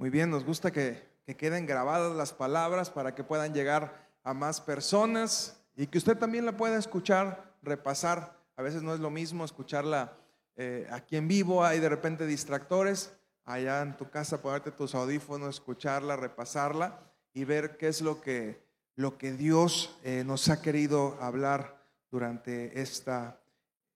Muy bien, nos gusta que, que queden grabadas las palabras para que puedan llegar a más personas y que usted también la pueda escuchar, repasar. A veces no es lo mismo escucharla eh, aquí en vivo, hay de repente distractores. Allá en tu casa ponerte tus audífonos, escucharla, repasarla y ver qué es lo que, lo que Dios eh, nos ha querido hablar durante esta,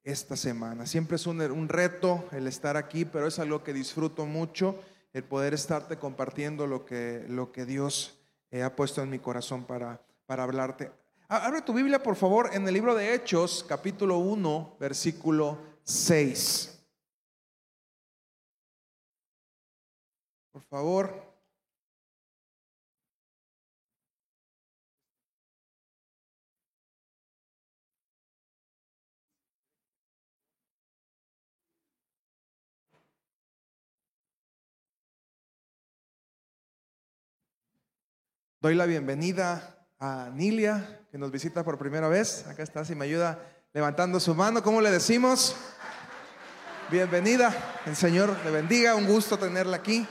esta semana. Siempre es un, un reto el estar aquí, pero es algo que disfruto mucho, el poder estarte compartiendo lo que, lo que Dios eh, ha puesto en mi corazón para, para hablarte. Abre tu Biblia, por favor, en el libro de Hechos, capítulo 1, versículo 6. Por favor. Doy la bienvenida a Nilia, que nos visita por primera vez. Acá está, si me ayuda levantando su mano. ¿Cómo le decimos? Bienvenida. El Señor le bendiga. Un gusto tenerla aquí.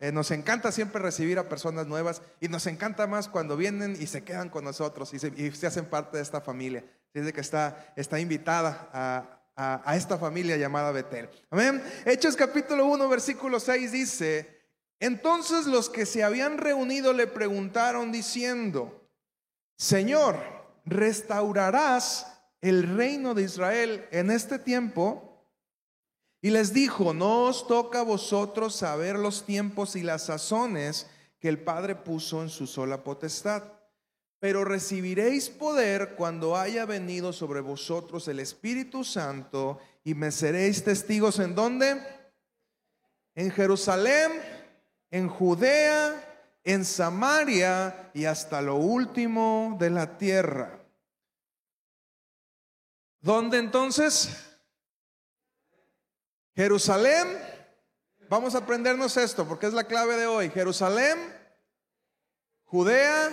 Eh, nos encanta siempre recibir a personas nuevas y nos encanta más cuando vienen y se quedan con nosotros y se, hacen parte de esta familia. Dice que está, está invitada a, a, esta familia llamada Betel. Amén. Hechos capítulo 1, versículo 6 dice, entonces los que se habían reunido le preguntaron diciendo, Señor, ¿restaurarás el reino de Israel en este tiempo? Y les dijo, no os toca a vosotros saber los tiempos y las sazones que el Padre puso en su sola potestad, pero recibiréis poder cuando haya venido sobre vosotros el Espíritu Santo y me seréis testigos en dónde? En Jerusalén en Judea, en Samaria y hasta lo último de la tierra. ¿Dónde entonces? Jerusalén. Vamos a aprendernos esto porque es la clave de hoy. Jerusalén, Judea,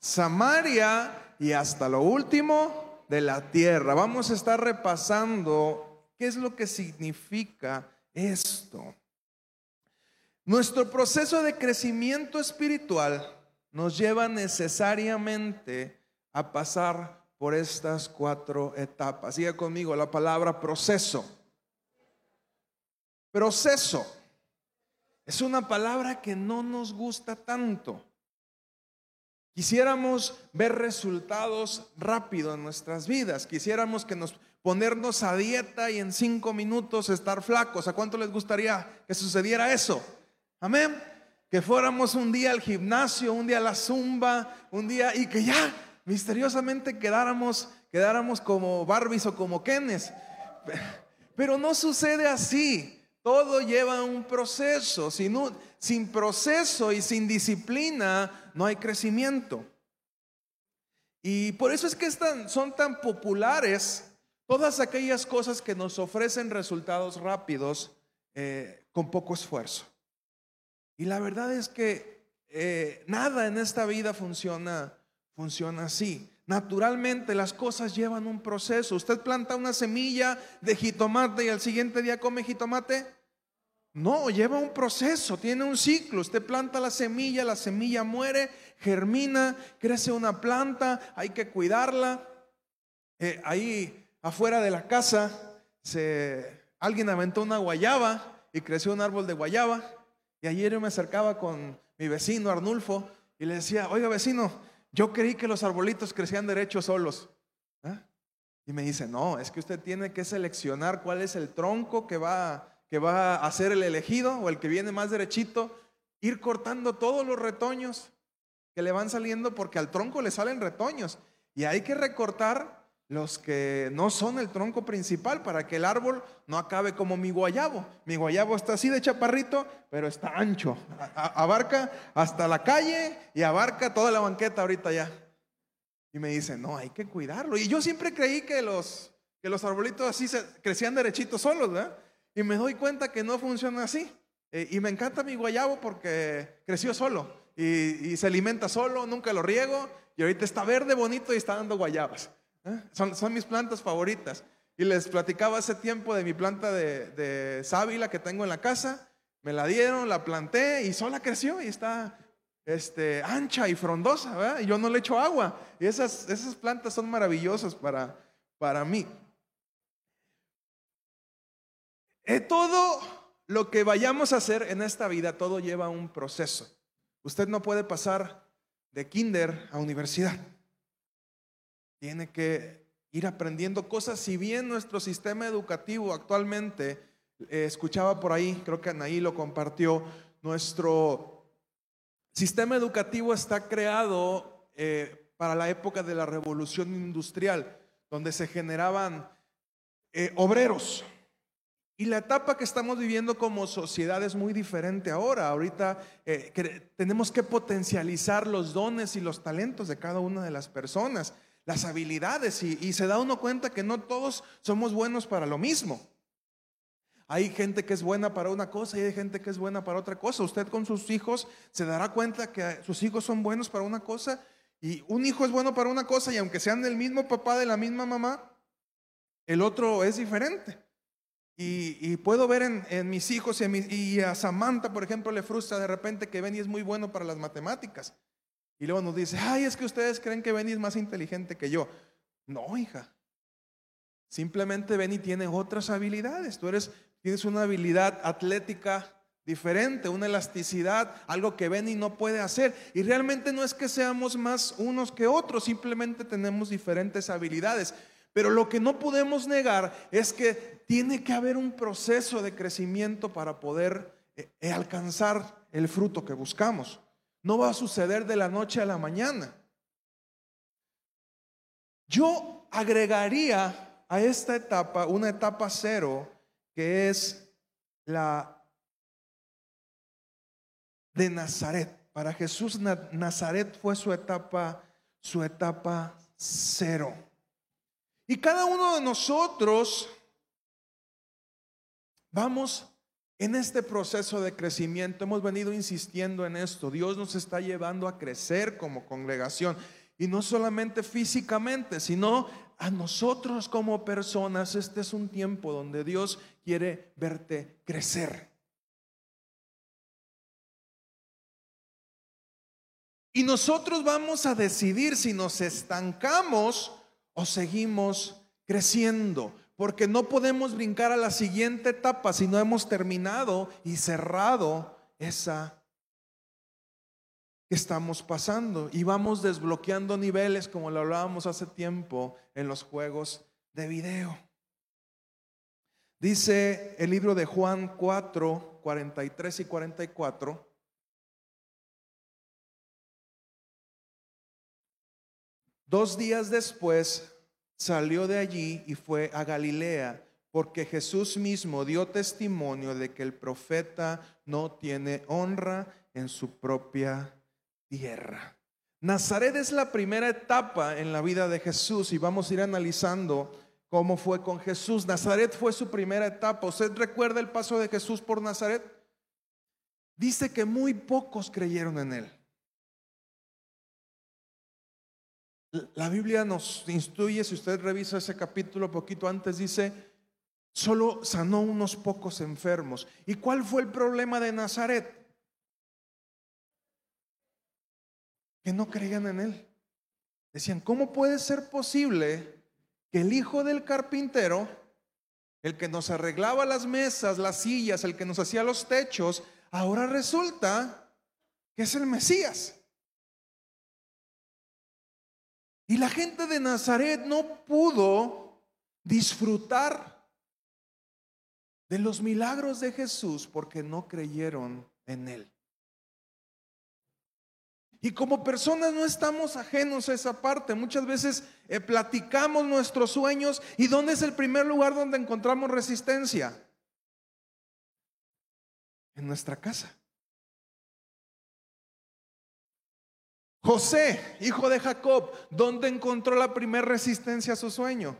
Samaria y hasta lo último de la tierra. Vamos a estar repasando qué es lo que significa esto. Nuestro proceso de crecimiento espiritual nos lleva necesariamente a pasar por estas cuatro etapas. Siga conmigo la palabra proceso. Proceso es una palabra que no nos gusta tanto. Quisiéramos ver resultados rápido en nuestras vidas. Quisiéramos que nos ponernos a dieta y en cinco minutos estar flacos. ¿A cuánto les gustaría que sucediera eso? Amén. Que fuéramos un día al gimnasio, un día a la zumba, un día y que ya misteriosamente quedáramos, quedáramos como Barbies o como Kenes. Pero no sucede así. Todo lleva un proceso. Sin, proceso y sin disciplina no hay crecimiento. Y por eso es que son tan populares todas aquellas cosas que nos ofrecen resultados rápidos eh, con poco esfuerzo. Y la verdad es que eh, nada en esta vida funciona, funciona así. Naturalmente las cosas llevan un proceso. Usted planta una semilla de jitomate y al siguiente día come jitomate. No, lleva un proceso, tiene un ciclo. Usted planta la semilla, la semilla muere, germina, crece una planta, hay que cuidarla. Eh, ahí afuera de la casa se, alguien aventó una guayaba y creció un árbol de guayaba. Y ayer yo me acercaba con mi vecino Arnulfo y le decía, oiga vecino, yo creí que los arbolitos crecían derechos solos. ¿Ah? Y me dice, no, es que usted tiene que seleccionar cuál es el tronco que va, que va a ser el elegido o el que viene más derechito, ir cortando todos los retoños que le van saliendo porque al tronco le salen retoños. Y hay que recortar los que no son el tronco principal para que el árbol no acabe como mi guayabo. Mi guayabo está así de chaparrito, pero está ancho. abarca hasta la calle y abarca toda la banqueta ahorita ya. Y me dice, no, hay que cuidarlo. Y yo siempre creí que los, que los arbolitos así se, crecían derechitos solos, ¿verdad? Y me doy cuenta que no funciona así. E, y me encanta mi guayabo porque creció solo y, y se alimenta solo, nunca lo riego y ahorita está verde, bonito y está dando guayabas. ¿Eh? Son, son, mis plantas favoritas. Y les platicaba hace tiempo de mi planta de, de sábila que tengo en la casa. me la dieron, la planté y sola creció y está este, ancha y frondosa. Y yo no le echo agua. Y esas, esas plantas son maravillosas para, para mí. Eh, todo lo que vayamos a hacer en esta vida, todo lleva un proceso. Usted no puede pasar de kinder a universidad. Tiene que ir aprendiendo cosas. Si bien nuestro sistema educativo actualmente, eh, escuchaba por ahí, creo que Anaí lo compartió, nuestro sistema educativo está creado eh, para la época de la revolución industrial, donde se generaban eh, obreros. Y la etapa que estamos viviendo como sociedad es muy diferente ahora. Ahorita tenemos que potencializar los dones y los talentos de cada una de las personas las habilidades y, se da uno cuenta que no todos somos buenos para lo mismo. Hay gente que es buena para una cosa y hay gente que es buena para otra cosa. Usted con sus hijos se dará cuenta que sus hijos son buenos para una cosa y un hijo es bueno para una cosa y aunque sean del mismo papá, de la misma mamá, el otro es diferente. Y, puedo ver en, mis hijos y, a Samantha, por ejemplo, le frustra de repente que Benny es muy bueno para las matemáticas. Y luego nos dice, ay, es que ustedes creen que Benny es más inteligente que yo. No, hija. Simplemente Benny tiene otras habilidades. Tú eres, tienes una habilidad atlética diferente, una elasticidad, algo que Benny no puede hacer. Y realmente no es que seamos más unos que otros, simplemente tenemos diferentes habilidades. Pero lo que no podemos negar es que tiene que haber un proceso de crecimiento para poder eh, alcanzar el fruto que buscamos. No va a suceder de la noche a la mañana. Yo agregaría a esta etapa una etapa cero que es la de Nazaret. Para Jesús Nazaret fue su etapa, su etapa cero. Y cada uno de nosotros vamos en este proceso de crecimiento hemos venido insistiendo en esto. Dios nos está llevando a crecer como congregación. Y no solamente físicamente, sino a nosotros como personas. Este es un tiempo donde Dios quiere verte crecer. Y nosotros vamos a decidir si nos estancamos o seguimos creciendo porque no podemos brincar a la siguiente etapa si no hemos terminado y cerrado esa que estamos pasando. Y vamos desbloqueando niveles como lo hablábamos hace tiempo en los juegos de video. Dice el libro de Juan 4, 43 y 44. Dos días después salió de allí y fue a Galilea, porque Jesús mismo dio testimonio de que el profeta no tiene honra en su propia tierra. Nazaret es la primera etapa en la vida de Jesús y vamos a ir analizando cómo fue con Jesús. Nazaret fue su primera etapa. ¿Usted recuerda el paso de Jesús por Nazaret? Dice que muy pocos creyeron en él. La Biblia nos instruye, si usted revisa ese capítulo poquito antes, dice, solo sanó unos pocos enfermos. ¿Y cuál fue el problema de Nazaret? Que no creían en él. Decían, ¿cómo puede ser posible que el hijo del carpintero, el que nos arreglaba las mesas, las sillas, el que nos hacía los techos, ahora resulta que es el Mesías? Y la gente de Nazaret no pudo disfrutar de los milagros de Jesús porque no creyeron en Él. Y como personas no estamos ajenos a esa parte. Muchas veces eh, platicamos nuestros sueños y ¿dónde es el primer lugar donde encontramos resistencia? En nuestra casa. José, hijo de Jacob, ¿dónde encontró la primera resistencia a su sueño?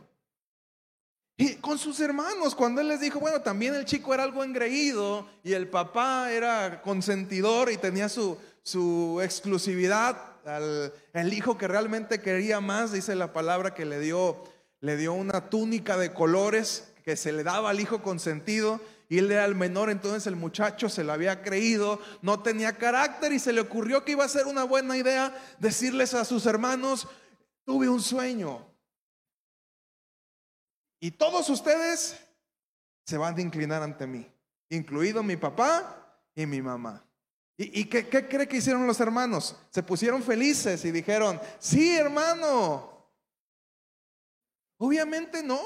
Y con sus hermanos, cuando él les dijo, bueno, también el chico era algo engreído y el papá era consentidor y tenía su, su exclusividad, al, el hijo que realmente quería más, dice la palabra que le dio, le dio una túnica de colores que se le daba al hijo consentido y él era el menor, entonces el muchacho se lo había creído, no tenía carácter y se le ocurrió que iba a ser una buena idea decirles a sus hermanos, tuve un sueño. Y todos ustedes se van a inclinar ante mí, incluido mi papá y mi mamá. ¿Y, qué, qué cree que hicieron los hermanos? Se pusieron felices y dijeron, sí, hermano. Obviamente no.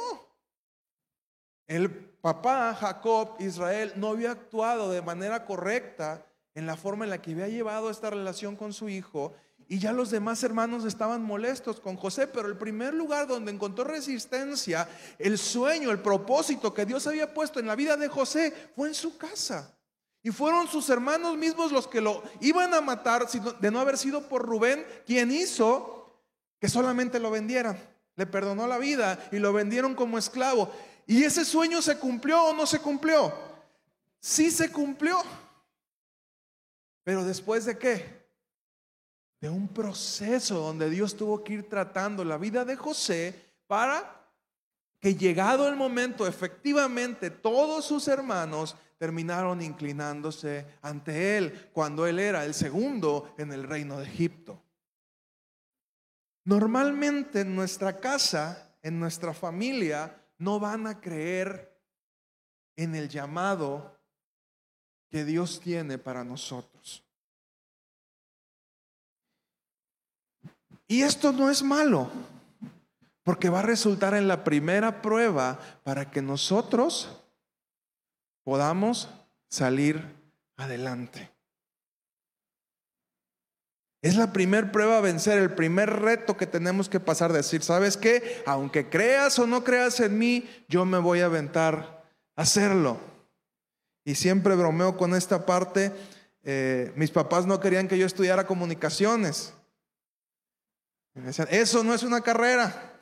El papá, Jacob, Israel, no había actuado de manera correcta en la forma en la que había llevado esta relación con su hijo. Y ya los demás hermanos estaban molestos con José, pero el primer lugar donde encontró resistencia, el sueño, el propósito que Dios había puesto en la vida de José, fue en su casa. Y fueron sus hermanos mismos los que lo iban a matar de no haber sido por Rubén quien hizo que solamente lo vendieran. Le perdonó la vida y lo vendieron como esclavo. ¿Y ese sueño se cumplió o no se cumplió? Sí se cumplió. Pero después de qué? De un proceso donde Dios tuvo que ir tratando la vida de José para que llegado el momento, efectivamente, todos sus hermanos terminaron inclinándose ante él cuando él era el segundo en el reino de Egipto. Normalmente en nuestra casa, en nuestra familia, no van a creer en el llamado que Dios tiene para nosotros. Y esto no es malo, porque va a resultar en la primera prueba para que nosotros podamos salir adelante. Es la primer prueba a vencer, el primer reto que tenemos que pasar, decir, ¿sabes qué? Aunque creas o no creas en mí, yo me voy a aventar a hacerlo. Y siempre bromeo con esta parte. Eh, mis papás no querían que yo estudiara comunicaciones. Me decían, eso no es una carrera.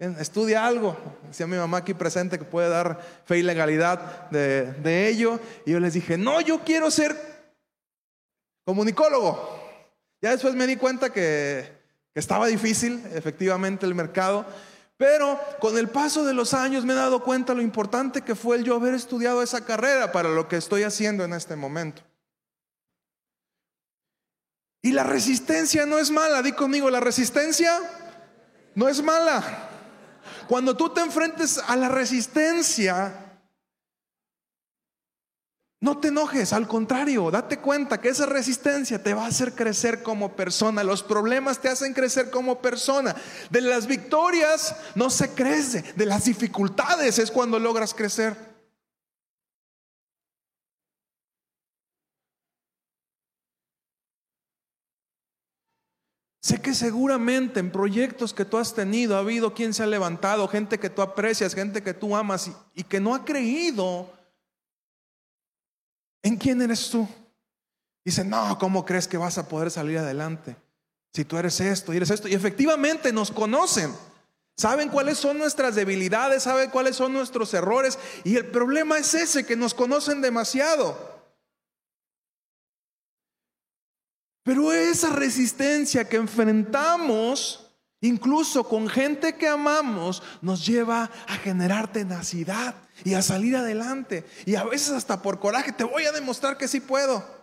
Estudia algo. Decía mi mamá aquí presente que puede dar fe y legalidad de, de ello. Y yo les dije, no, yo quiero ser comunicólogo. Ya después me di cuenta que, estaba difícil, efectivamente, el mercado. Pero con el paso de los años me he dado cuenta lo importante que fue el yo haber estudiado esa carrera para lo que estoy haciendo en este momento. Y la resistencia no es mala, di conmigo, la resistencia no es mala. Cuando tú te enfrentes a la resistencia, no te enojes, al contrario, date cuenta que esa resistencia te va a hacer crecer como persona. Los problemas te hacen crecer como persona. De las victorias no se crece, de las dificultades es cuando logras crecer. Sé que seguramente en proyectos que tú has tenido ha habido quien se ha levantado, gente que tú aprecias, gente que tú amas y, que no ha creído ¿En quién eres tú? Dice, no, ¿cómo crees que vas a poder salir adelante? Si tú eres esto y eres esto. Y efectivamente nos conocen. Saben cuáles son nuestras debilidades, saben cuáles son nuestros errores. Y el problema es ese, que nos conocen demasiado. Pero esa resistencia que enfrentamos, incluso con gente que amamos, nos lleva a generar tenacidad y a salir adelante. Y a veces hasta por coraje te voy a demostrar que sí puedo.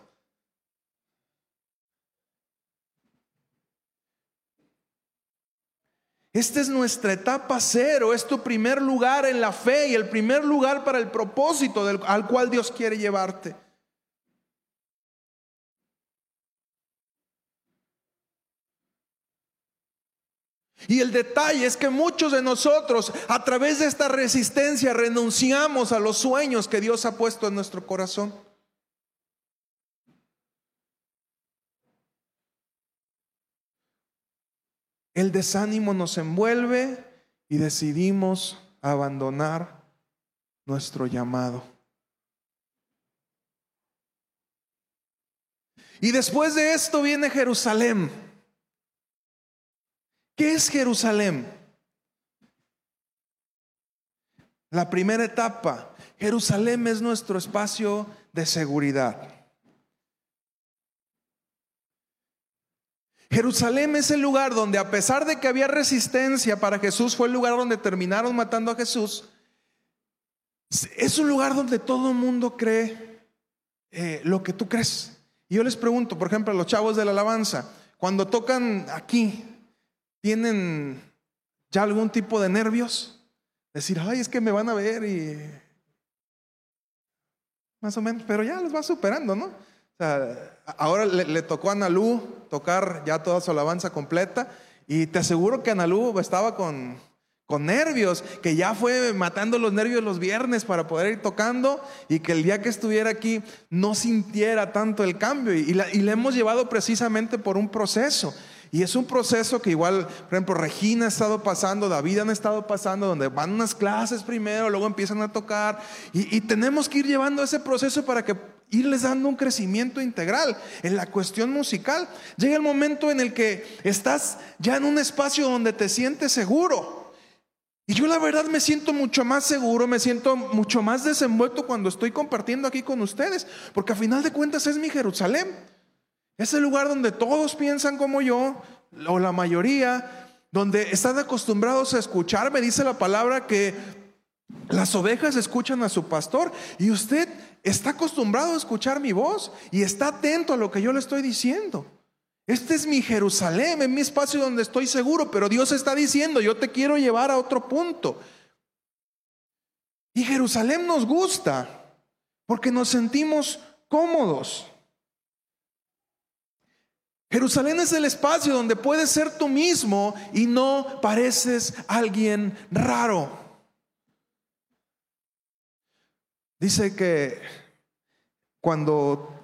Esta es nuestra etapa cero, es tu primer lugar en la fe y el primer lugar para el propósito al cual Dios quiere llevarte. Y el detalle es que muchos de nosotros a través de esta resistencia renunciamos a los sueños que Dios ha puesto en nuestro corazón. El desánimo nos envuelve y decidimos abandonar nuestro llamado. Y después de esto viene Jerusalén. ¿Qué es Jerusalén? La primera etapa, Jerusalén es nuestro espacio de seguridad. Jerusalén es el lugar donde a pesar de que había resistencia para Jesús, fue el lugar donde terminaron matando a Jesús. Es un lugar donde todo el mundo cree eh, lo que tú crees. Y yo les pregunto, por ejemplo, a los chavos de la alabanza, cuando tocan aquí, ¿tienen ya algún tipo de nervios? Decir, ay, es que me van a ver y... Más o menos, pero ya los va superando, ¿no? Ahora le, tocó a Analú tocar ya toda su alabanza completa y te aseguro que Analú estaba con, con nervios, que ya fue matando los nervios los viernes para poder ir tocando y que el día que estuviera aquí no sintiera tanto el cambio. Y, le hemos llevado precisamente por un proceso. Y es un proceso que igual, por ejemplo, Regina ha estado pasando, David han estado pasando, donde van unas clases primero, luego empiezan a tocar. Y, y tenemos que ir llevando ese proceso para que irles dando un crecimiento integral en la cuestión musical. Llega el momento en el que estás ya en un espacio donde te sientes seguro y yo la verdad me siento mucho más seguro, me siento mucho más desenvuelto cuando estoy compartiendo aquí con ustedes, porque a final de cuentas es mi Jerusalén. Es el lugar donde todos piensan como yo, o la mayoría, donde están acostumbrados a escuchar. Me dice la palabra que las ovejas escuchan a su pastor y usted está acostumbrado a escuchar mi voz y está atento a lo que yo le estoy diciendo. Este es mi Jerusalén, es mi espacio donde estoy seguro, pero Dios está diciendo, yo te quiero llevar a otro punto. Y Jerusalén nos gusta porque nos sentimos cómodos. Jerusalén es el espacio donde puedes ser tú mismo y no pareces alguien raro. Dice que cuando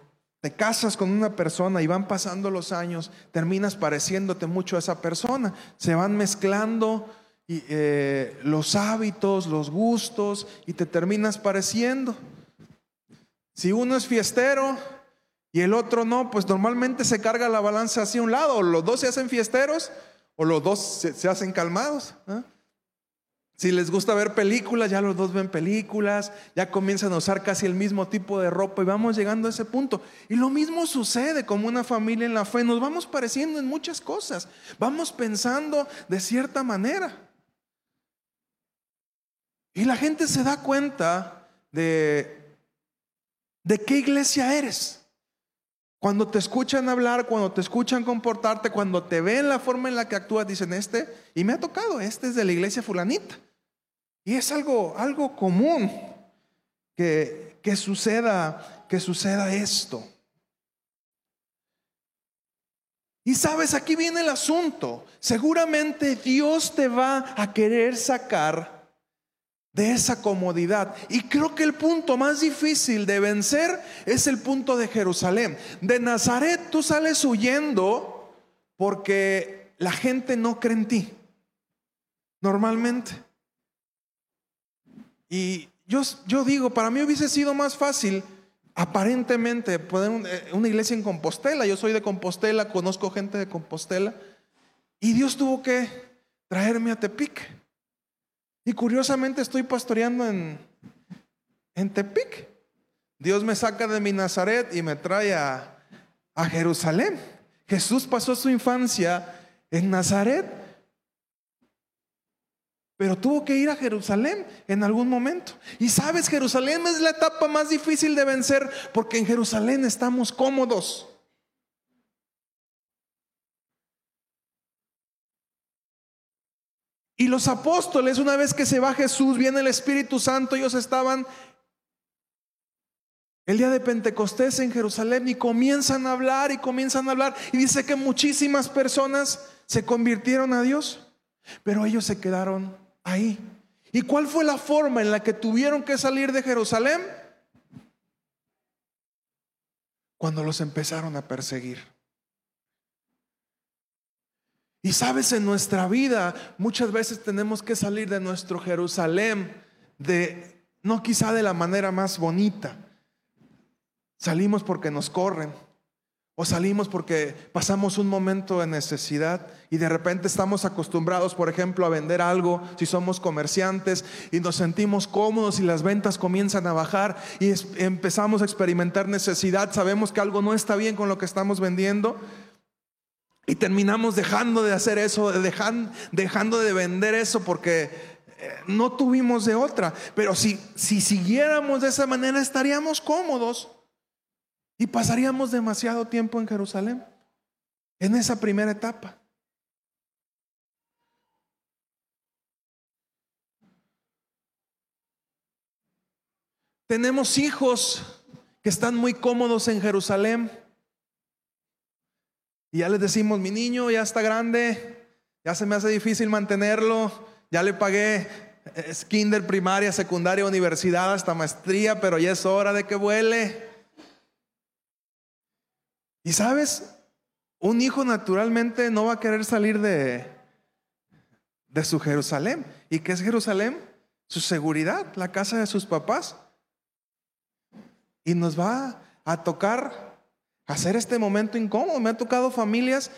te casas con una persona y van pasando los años, terminas pareciéndote mucho a esa persona. Se van mezclando eh, los hábitos, los gustos y te terminas pareciendo. Si uno es fiestero y el otro no, pues normalmente se carga la balanza hacia un lado. O los dos se hacen fiesteros o los dos se, hacen calmados. Si les gusta ver películas, ya los dos ven películas, ya comienzan a usar casi el mismo tipo de ropa y vamos llegando a ese punto. Y lo mismo sucede como una familia en la fe, nos vamos pareciendo en muchas cosas, vamos pensando de cierta manera. Y la gente se da cuenta de, de qué iglesia eres. Cuando te escuchan hablar, cuando te escuchan comportarte, cuando te ven la forma en la que actúas, dicen este, y me ha tocado, este es de la iglesia fulanita. Y es algo, algo común que, que, suceda, que suceda esto. Y sabes, aquí viene el asunto. Seguramente Dios te va a querer sacar de esa comodidad. Y creo que el punto más difícil de vencer es el punto de Jerusalén. De Nazaret tú sales huyendo porque la gente no cree en ti. Normalmente. Y yo, yo digo, para mí hubiese sido más fácil, aparentemente, poner eh, una iglesia en Compostela. Yo soy de Compostela, conozco gente de Compostela. Y Dios tuvo que traerme a Tepic. Y curiosamente estoy pastoreando en, en Tepic. Dios me saca de mi Nazaret y me trae a, a Jerusalén. Jesús pasó su infancia en Nazaret pero tuvo que ir a Jerusalén en algún momento. Y sabes, Jerusalén es la etapa más difícil de vencer porque en Jerusalén estamos cómodos. Y los apóstoles, una vez que se va Jesús, viene el Espíritu Santo, ellos estaban el día de Pentecostés en Jerusalén y comienzan a hablar y comienzan a hablar. Y dice que muchísimas personas se convirtieron a Dios, pero ellos se quedaron ahí. ¿Y cuál fue la forma en la que tuvieron que salir de Jerusalén? Cuando los empezaron a perseguir. Y sabes, en nuestra vida muchas veces tenemos que salir de nuestro Jerusalén, de no quizá de la manera más bonita. Salimos porque nos corren, o salimos porque pasamos un momento de necesidad y de repente estamos acostumbrados, por ejemplo, a vender algo si somos comerciantes y nos sentimos cómodos y las ventas comienzan a bajar y empezamos a experimentar necesidad, sabemos que algo no está bien con lo que estamos vendiendo y terminamos dejando de hacer eso, dejando de vender eso porque eh, no tuvimos de otra. Pero si, si siguiéramos de esa manera estaríamos cómodos y pasaríamos demasiado tiempo en Jerusalén, en esa primera etapa. Tenemos hijos que están muy cómodos en Jerusalén. Y ya les decimos, mi niño ya está grande, ya se me hace difícil mantenerlo, ya le pagué es kinder, primaria, secundaria, universidad, hasta maestría, pero ya es hora de que vuele. Y sabes, un hijo naturalmente no va a querer salir de, de su Jerusalén. ¿Y qué es Jerusalén? Su seguridad, la casa de sus papás. Y nos va a tocar hacer este momento incómodo. Me ha tocado familias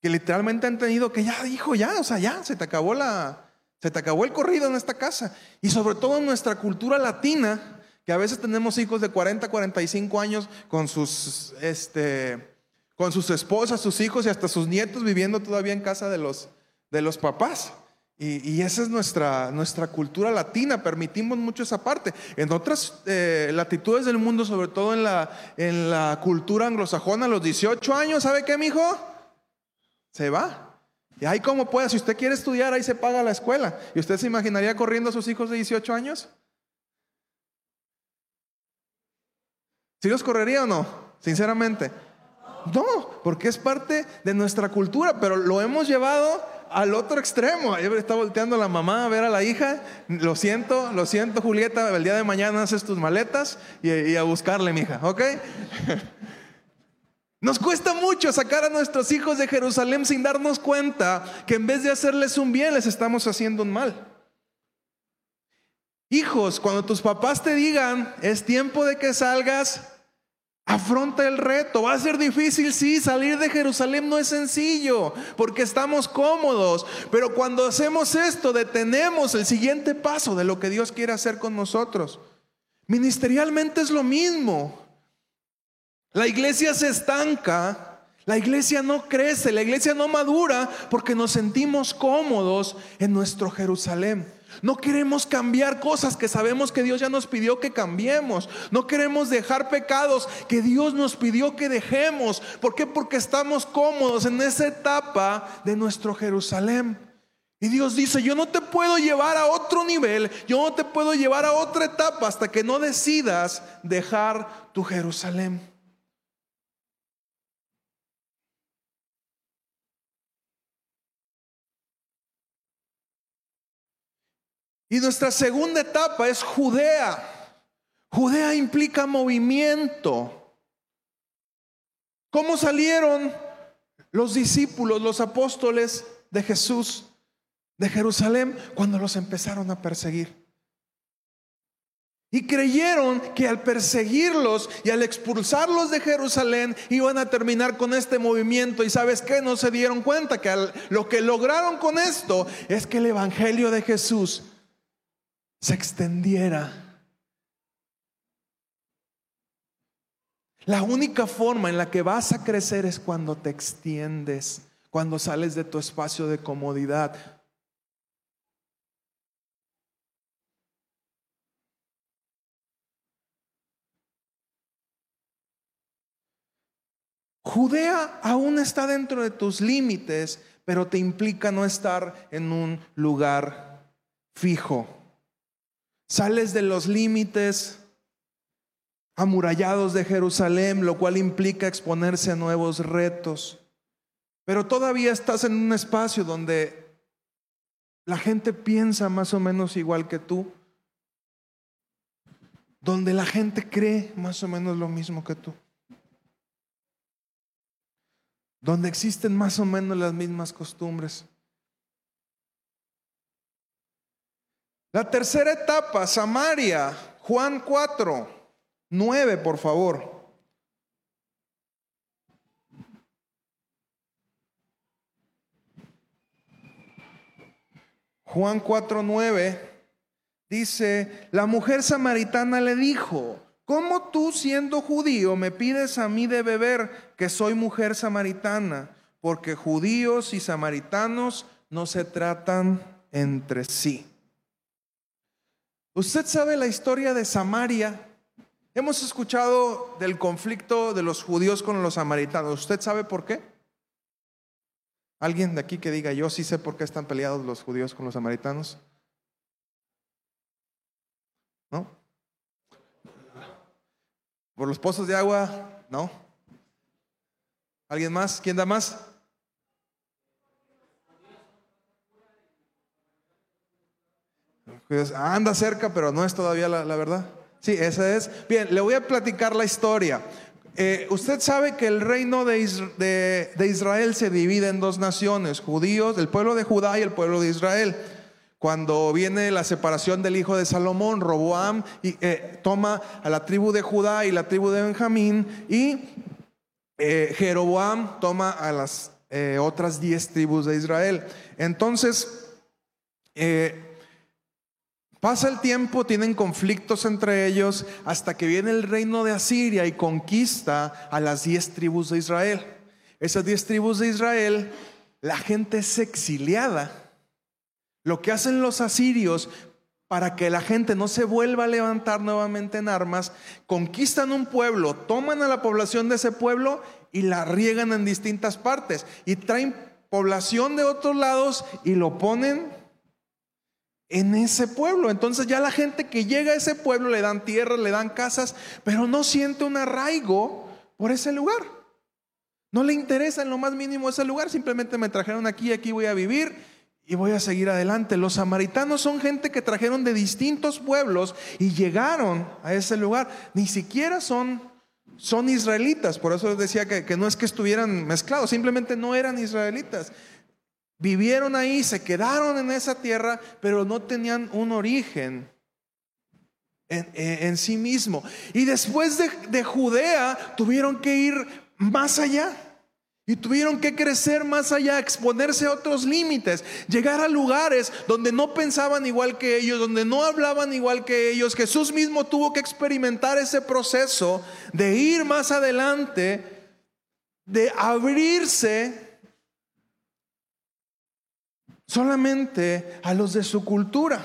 que literalmente han tenido que ya, hijo, ya, o sea, ya, se te acabó la, se te acabó el corrido en esta casa. Y sobre todo en nuestra cultura latina, que a veces tenemos hijos de 40, 45 años con sus, este, con sus esposas, sus hijos y hasta sus nietos viviendo todavía en casa de los, de los papás. Y, esa es nuestra, nuestra cultura latina, permitimos mucho esa parte. En otras eh, latitudes del mundo, sobre todo en la, en la cultura anglosajona, a los 18 años, ¿sabe qué, mijo? Se va. Y ahí como pueda, si usted quiere estudiar, ahí se paga la escuela. ¿Y usted se imaginaría corriendo a sus hijos de 18 años? ¿Sí los correría o no? Sinceramente. No, porque es parte de nuestra cultura, pero lo hemos llevado al otro extremo. Ahí está volteando la mamá a ver a la hija. Lo siento, lo siento, Julieta. El día de mañana haces tus maletas y, a buscarle, mija, ¿ok? Nos cuesta mucho sacar a nuestros hijos de Jerusalén sin darnos cuenta que en vez de hacerles un bien, les estamos haciendo un mal. Hijos, cuando tus papás te digan, es tiempo de que salgas, Afronta el reto. Va a ser difícil, sí. Salir de Jerusalén no es sencillo porque estamos cómodos. Pero cuando hacemos esto, detenemos el siguiente paso de lo que Dios quiere hacer con nosotros. Ministerialmente es lo mismo. La iglesia se estanca. La iglesia no crece, la iglesia no madura porque nos sentimos cómodos en nuestro Jerusalén. No queremos cambiar cosas que sabemos que Dios ya nos pidió que cambiemos. No queremos dejar pecados que Dios nos pidió que dejemos. ¿Por qué? Porque estamos cómodos en esa etapa de nuestro Jerusalén. Y Dios dice, yo no te puedo llevar a otro nivel, yo no te puedo llevar a otra etapa hasta que no decidas dejar tu Jerusalén. Y nuestra segunda etapa es Judea. Judea implica movimiento. ¿Cómo salieron los discípulos, los apóstoles de Jesús de Jerusalén cuando los empezaron a perseguir? Y creyeron que al perseguirlos y al expulsarlos de Jerusalén iban a terminar con este movimiento. Y sabes qué, no se dieron cuenta que lo que lograron con esto es que el Evangelio de Jesús se extendiera. La única forma en la que vas a crecer es cuando te extiendes, cuando sales de tu espacio de comodidad. Judea aún está dentro de tus límites, pero te implica no estar en un lugar fijo. Sales de los límites amurallados de Jerusalén, lo cual implica exponerse a nuevos retos. Pero todavía estás en un espacio donde la gente piensa más o menos igual que tú, donde la gente cree más o menos lo mismo que tú, donde existen más o menos las mismas costumbres. La tercera etapa, Samaria, Juan 4, 9, por favor. Juan 4, 9 dice, la mujer samaritana le dijo, ¿cómo tú siendo judío me pides a mí de beber que soy mujer samaritana? Porque judíos y samaritanos no se tratan entre sí. Usted sabe la historia de Samaria. Hemos escuchado del conflicto de los judíos con los samaritanos. ¿Usted sabe por qué? ¿Alguien de aquí que diga, yo sí sé por qué están peleados los judíos con los samaritanos? ¿No? ¿Por los pozos de agua? No. ¿Alguien más? ¿Quién da más? Anda cerca, pero no es todavía la, verdad. Sí, esa es. Bien, le voy a platicar la historia. Eh, usted sabe que el reino de, Israel se divide en dos naciones, judíos, el pueblo de Judá y el pueblo de Israel. Cuando viene la separación del hijo de Salomón, Roboam y, eh, toma a la tribu de Judá y la tribu de Benjamín y eh, Jeroboam toma a las otras diez tribus de Israel. Entonces, Pasa el tiempo, tienen conflictos entre ellos, hasta que viene el reino de Asiria y conquista a las diez tribus de Israel. Esas diez tribus de Israel, la gente es exiliada. Lo que hacen los asirios para que la gente no se vuelva a levantar nuevamente en armas, conquistan un pueblo, toman a la población de ese pueblo y la riegan en distintas partes y traen población de otros lados y lo ponen en ese pueblo. Entonces ya la gente que llega a ese pueblo le dan tierras, le dan casas, pero no siente un arraigo por ese lugar. No le interesa en lo más mínimo ese lugar, simplemente me trajeron aquí, aquí voy a vivir y voy a seguir adelante. Los samaritanos son gente que trajeron de distintos pueblos y llegaron a ese lugar. Ni siquiera son, son israelitas, por eso les decía que, que no es que estuvieran mezclados, simplemente no eran israelitas. Vivieron ahí, se quedaron en esa tierra, pero no tenían un origen en, sí mismo. Y después de, de Judea tuvieron que ir más allá. Y tuvieron que crecer más allá, exponerse a otros límites, llegar a lugares donde no pensaban igual que ellos, donde no hablaban igual que ellos. Jesús mismo tuvo que experimentar ese proceso de ir más adelante, de abrirse solamente a los de su cultura.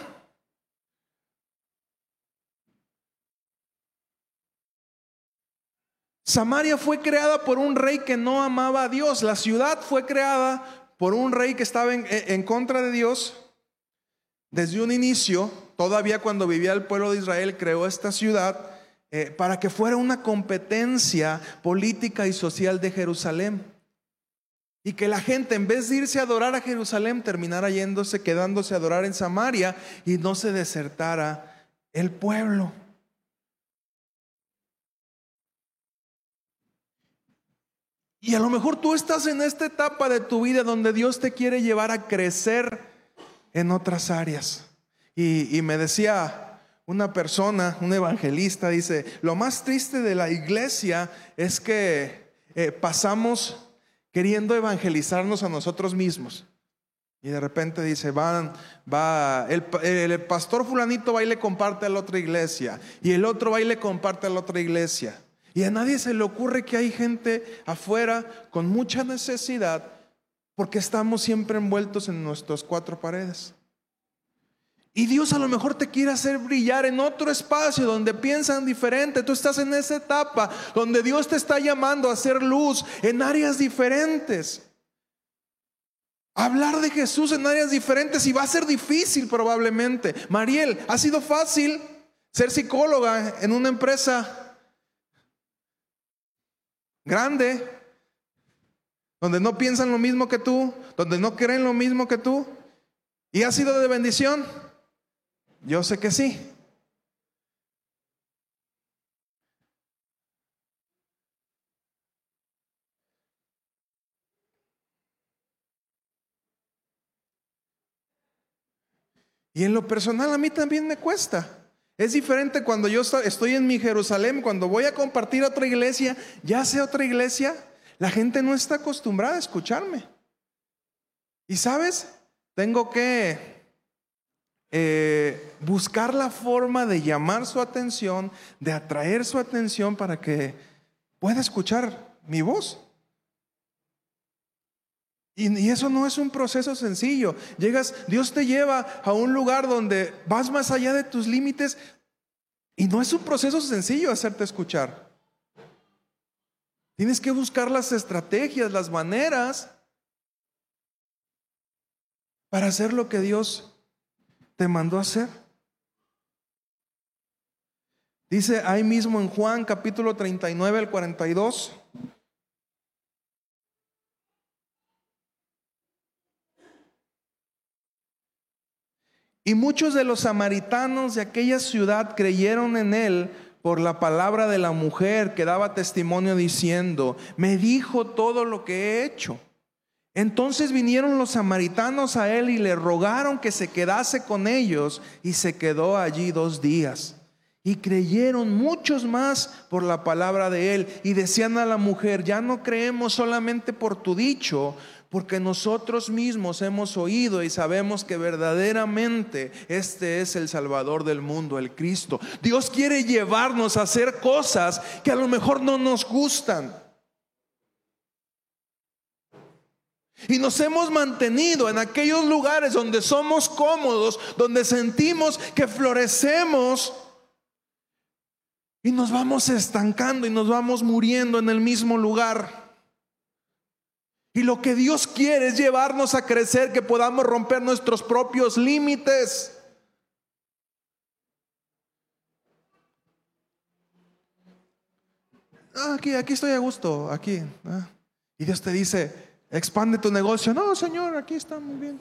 Samaria fue creada por un rey que no amaba a Dios. La ciudad fue creada por un rey que estaba en, contra de Dios. Desde un inicio, todavía cuando vivía el pueblo de Israel, creó esta ciudad eh, para que fuera una competencia política y social de Jerusalén. Y que la gente en vez de irse a adorar a Jerusalén terminara yéndose, quedándose a adorar en Samaria y no se desertara el pueblo. Y a lo mejor tú estás en esta etapa de tu vida donde Dios te quiere llevar a crecer en otras áreas. Y, me decía una persona, un evangelista, dice, lo más triste de la iglesia es que eh, pasamos queriendo evangelizarnos a nosotros mismos. Y de repente dice, van, va, el, pastor fulanito va y le comparte a la otra iglesia. Y el otro va y le comparte a la otra iglesia. Y a nadie se le ocurre que hay gente afuera con mucha necesidad porque estamos siempre envueltos en nuestras cuatro paredes. Y Dios a lo mejor te quiere hacer brillar en otro espacio donde piensan diferente. Tú estás en esa etapa donde Dios te está llamando a hacer luz en áreas diferentes. Hablar de Jesús en áreas diferentes y va a ser difícil probablemente. Mariel, ¿ha sido fácil ser psicóloga en una empresa grande? Donde no piensan lo mismo que tú, donde no creen lo mismo que tú. ¿Y ha sido de bendición? Yo sé que sí. Y en lo personal a mí también me cuesta. Es diferente cuando yo estoy en mi Jerusalén, cuando voy a compartir otra iglesia, ya sea otra iglesia, la gente no está acostumbrada a escucharme. Y sabes, tengo que eh, buscar la forma de llamar su atención, de atraer su atención para que pueda escuchar mi voz. Y, eso no es un proceso sencillo. Llegas, Dios te lleva a un lugar donde vas más allá de tus límites y no es un proceso sencillo hacerte escuchar. Tienes que buscar las estrategias, las maneras para hacer lo que Dios te mandó a hacer. Dice ahí mismo en Juan capítulo 39 al 42. Y muchos de los samaritanos de aquella ciudad creyeron en él por la palabra de la mujer que daba testimonio diciendo, me dijo todo lo que he hecho. Entonces vinieron los samaritanos a él y le rogaron que se quedase con ellos y se quedó allí dos días. Y creyeron muchos más por la palabra de él y decían a la mujer, ya no creemos solamente por tu dicho, porque nosotros mismos hemos oído y sabemos que verdaderamente este es el Salvador del mundo, el Cristo. Dios quiere llevarnos a hacer cosas que a lo mejor no nos gustan. Y nos hemos mantenido en aquellos lugares donde somos cómodos, donde sentimos que florecemos. Y nos vamos estancando y nos vamos muriendo en el mismo lugar. Y lo que Dios quiere es llevarnos a crecer, que podamos romper nuestros propios límites. Ah, aquí, aquí estoy a gusto, aquí. Y Dios te dice, expande tu negocio. No, Señor, aquí está muy bien.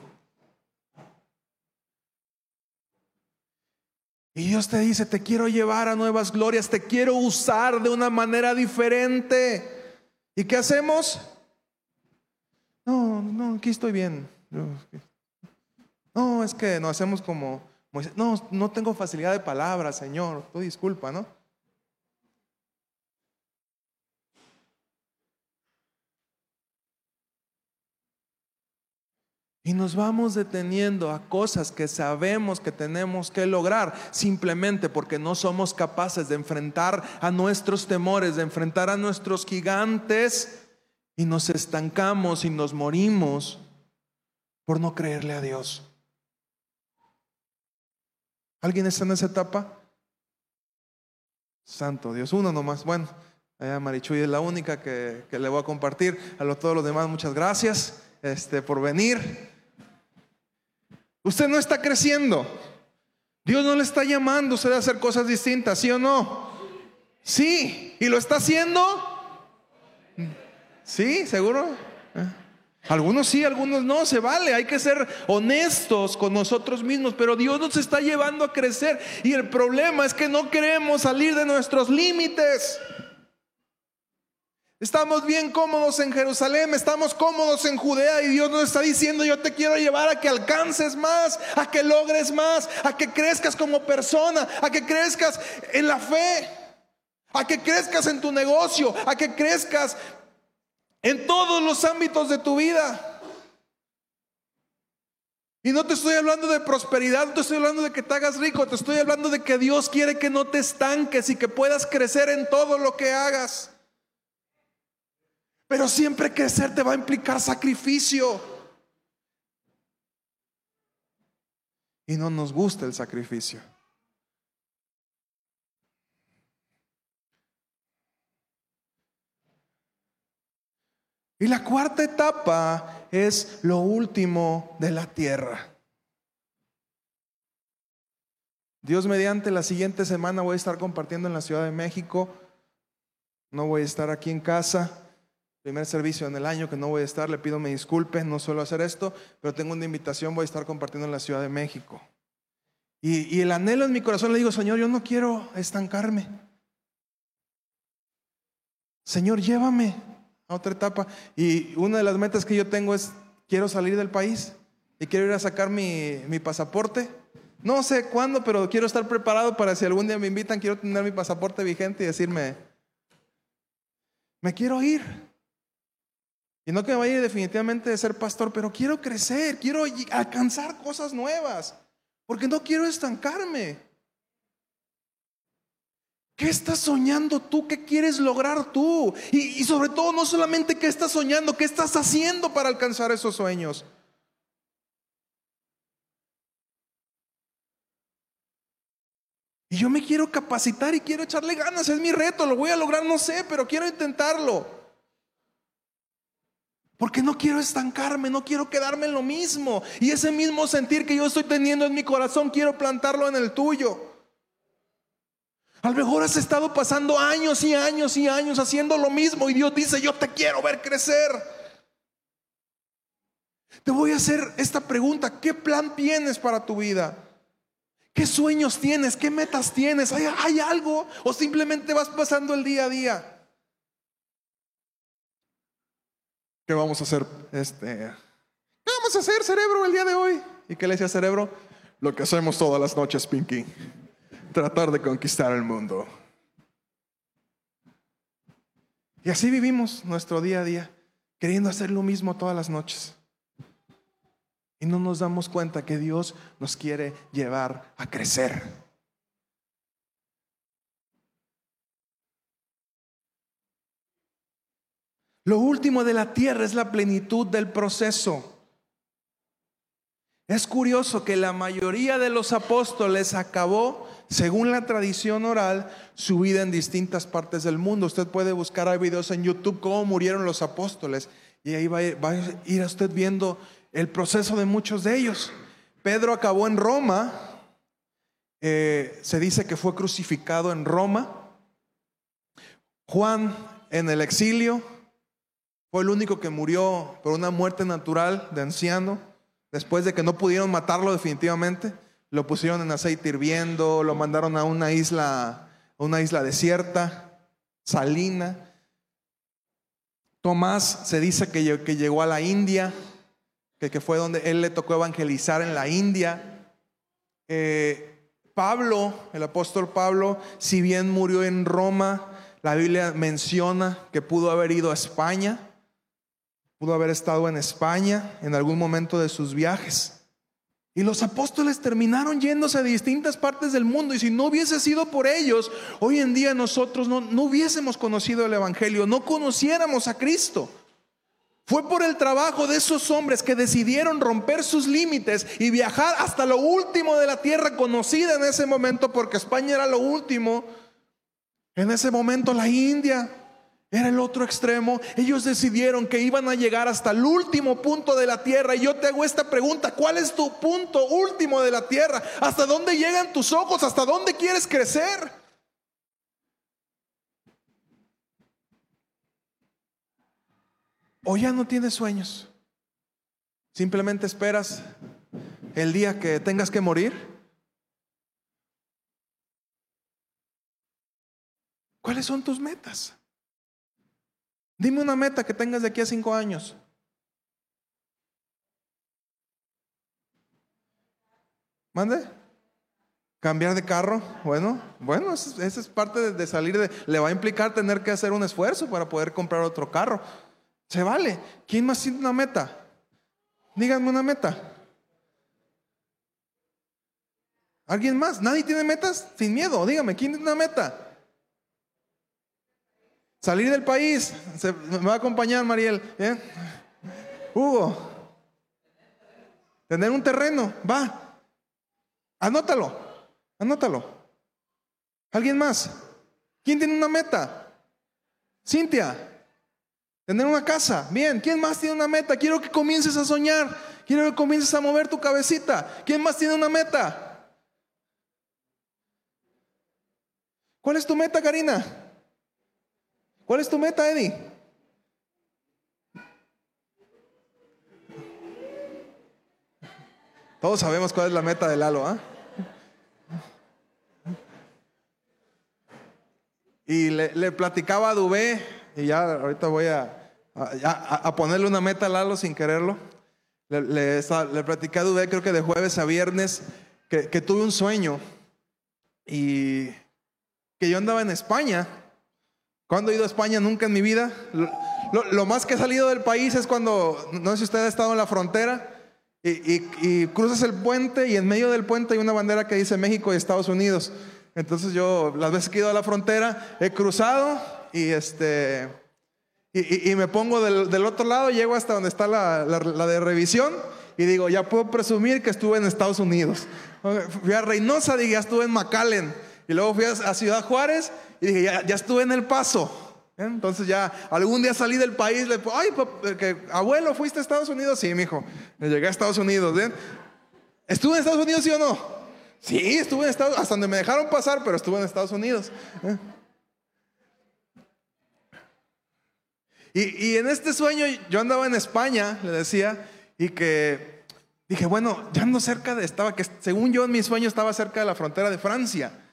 Y Dios te dice, te quiero llevar a nuevas glorias, te quiero usar de una manera diferente. ¿Y qué hacemos? No, no, aquí estoy bien. No, es que no hacemos como No, no tengo facilidad de palabra, Señor. Tú disculpa, ¿no? Y nos vamos deteniendo a cosas que sabemos que tenemos que lograr simplemente porque no somos capaces de enfrentar a nuestros temores, de enfrentar a nuestros gigantes y nos estancamos y nos morimos por no creerle a Dios. ¿Alguien está en esa etapa? Santo Dios, uno nomás. Bueno, Marichuy es la única que, le voy a compartir. A todos los demás, muchas gracias este, por venir. Usted no está creciendo. Dios no le está llamando a usted a hacer cosas distintas, ¿sí o no? Sí, y lo está haciendo ¿Sí? ¿Seguro? ¿Eh? Algunos sí, algunos no, se vale, hay que ser honestos con nosotros mismos, pero Dios nos está llevando a crecer y el problema es que no queremos salir de nuestros límites. Estamos bien cómodos en Jerusalén, estamos cómodos en Judea y Dios nos está diciendo, yo te quiero llevar a que alcances más, a que logres más, a que crezcas como persona, a que crezcas en la fe, a que crezcas en tu negocio, a que crezcas en todos los ámbitos de tu vida. Y no te estoy hablando de prosperidad, no te estoy hablando de que te hagas rico, te estoy hablando de que Dios quiere que no te estanques y que puedas crecer en todo lo que hagas. Pero siempre crecer te va a implicar sacrificio. Y no nos gusta el sacrificio. Y la cuarta etapa es lo último de la tierra. Dios mediante la siguiente semana voy a estar compartiendo en la Ciudad de México. No voy a estar aquí en casa. Primer servicio en el año que no voy a estar. Le pido me disculpe, no suelo hacer esto, pero tengo una invitación. Voy a estar compartiendo en la Ciudad de México. Y, y el anhelo en mi corazón le digo, Señor, yo no quiero estancarme. Señor, llévame a otra etapa. Y una de las metas que yo tengo es, quiero salir del país y quiero ir a sacar mi, mi pasaporte. No sé cuándo, pero quiero estar preparado para si algún día me invitan, quiero tener mi pasaporte vigente y decirme, me quiero ir. Y no que me vaya definitivamente de ser pastor, pero quiero crecer, quiero alcanzar cosas nuevas, porque no quiero estancarme. ¿Qué estás soñando tú? ¿Qué quieres lograr tú? Y, sobre todo, no solamente qué estás soñando, ¿qué estás haciendo para alcanzar esos sueños? Y yo me quiero capacitar y quiero echarle ganas, es mi reto, lo voy a lograr, no sé, pero quiero intentarlo. Porque no quiero estancarme, no quiero quedarme en lo mismo. Y ese mismo sentir que yo estoy teniendo en mi corazón, quiero plantarlo en el tuyo. A lo mejor has estado pasando años y años y años haciendo lo mismo y Dios dice, yo te quiero ver crecer. Te voy a hacer esta pregunta, ¿qué plan tienes para tu vida? ¿Qué sueños tienes? ¿Qué metas tienes? ¿Hay, ¿Hay, algo? ¿O simplemente vas pasando el día a día? ¿Qué vamos a hacer? Este, ¿Qué vamos a hacer, cerebro, el día de hoy? ¿Y qué le decía cerebro? Lo que hacemos todas las noches, Pinky. Tratar de conquistar el mundo. Y así vivimos nuestro día a día, queriendo hacer lo mismo todas las noches. Y no nos damos cuenta que Dios nos quiere llevar a crecer. Lo último de la tierra es la plenitud del proceso. Es curioso que la mayoría de los apóstoles acabó, según la tradición oral, su vida en distintas partes del mundo. Usted puede buscar hay videos en YouTube cómo murieron los apóstoles y ahí va, a ir a usted viendo el proceso de muchos de ellos. Pedro acabó en Roma, eh, se dice que fue crucificado en Roma. Juan en el exilio, fue el único que murió por una muerte natural de anciano, después de que no pudieron matarlo definitivamente. Lo pusieron en aceite hirviendo, lo mandaron a una isla, a una isla desierta, salina. Tomás se dice que, llegó a la India, que, que, fue donde él le tocó evangelizar en la India. Eh, Pablo, el apóstol Pablo, si bien murió en Roma, la Biblia menciona que pudo haber ido a España Pudo haber estado en España en algún momento de sus viajes. Y los apóstoles terminaron yéndose a distintas partes del mundo. Y si no hubiese sido por ellos, hoy en día nosotros no, no hubiésemos conocido el Evangelio, no conociéramos a Cristo. Fue por el trabajo de esos hombres que decidieron romper sus límites y viajar hasta lo último de la tierra conocida en ese momento, porque España era lo último. En ese momento la India, era el otro extremo. Ellos decidieron que iban a llegar hasta el último punto de la tierra. Y yo te hago esta pregunta, ¿cuál es tu punto último de la tierra? ¿Hasta dónde llegan tus ojos? ¿Hasta dónde quieres crecer? ¿O ya no tienes sueños? ¿Simplemente esperas el día que tengas que morir? ¿Cuáles son tus metas? Dime una meta que tengas de aquí a cinco años. ¿Mande? ¿Cambiar de carro? Bueno, bueno, esa es parte de, salir de... Le va a implicar tener que hacer un esfuerzo para poder comprar otro carro. Se vale. ¿Quién más tiene una meta? Díganme una meta. ¿Alguien más? ¿Nadie tiene metas? Sin miedo, dígame, ¿quién tiene una meta? Salir del país. me va a acompañar Mariel. ¿eh? Hugo. Tener un terreno. Va. Anótalo. Anótalo. ¿Alguien más? ¿Quién tiene una meta? Cintia. Tener una casa. Bien. ¿Quién más tiene una meta? Quiero que comiences a soñar. Quiero que comiences a mover tu cabecita. ¿Quién más tiene una meta? ¿Cuál es tu meta, Karina? ¿Cuál es tu meta, Eddie? Todos sabemos cuál es la meta de Lalo, ¿ah? Y le, platicaba a Dubé, y ya ahorita voy a, a, ponerle una meta a Lalo sin quererlo. Le, le, a Dubé, creo que de jueves a viernes, que tuve un sueño y que yo andaba en España ¿Cuándo he ido a España? Nunca en mi vida. Lo, más que he salido del país es cuando, no sé si usted ha estado en la frontera y, cruzas el puente y en medio del puente hay una bandera que dice México y Estados Unidos. Entonces yo, las veces que he ido a la frontera, he cruzado y este... Y, me pongo del, otro lado, llego hasta donde está la, de revisión y digo, ya puedo presumir que estuve en Estados Unidos. Fui a Reynosa, dije, ya estuve en McAllen. Y luego fui a, Ciudad Juárez y dije, ya, estuve en El Paso. Entonces ya algún día salí del país, le ay, que, abuelo, ¿fuiste a Estados Unidos? Sí, mijo, llegué a Estados Unidos. ¿Estuve en Estados Unidos, sí o no? Sí, estuve en Estados Unidos, hasta donde me dejaron pasar, pero estuve en Estados Unidos. ¿eh? Y, en este sueño yo andaba en España, le decía, y que dije, bueno, ya ando cerca de, estaba, que según yo en mi sueño estaba cerca de la frontera de Francia.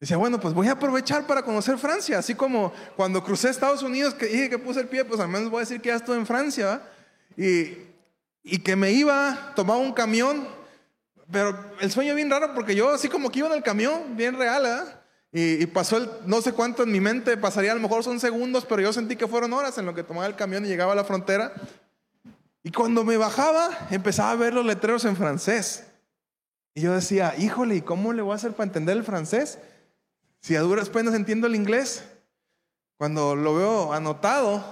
Decía, bueno, pues voy a aprovechar para conocer Francia, así como cuando crucé Estados Unidos, que dije que puse el pie, pues al menos voy a decir que ya estuve en Francia, y, y que me iba, tomaba un camión, pero el sueño bien raro porque yo así como que iba en el camión, bien real, ¿eh? Y, pasó el, no sé cuánto en mi mente, pasaría a lo mejor son segundos, pero yo sentí que fueron horas en lo que tomaba el camión y llegaba a la frontera. Y cuando me bajaba, empezaba a ver los letreros en francés. Y yo decía, híjole, ¿y cómo le voy a hacer para entender el francés? Si a duras penas entiendo el inglés. Cuando lo veo anotado,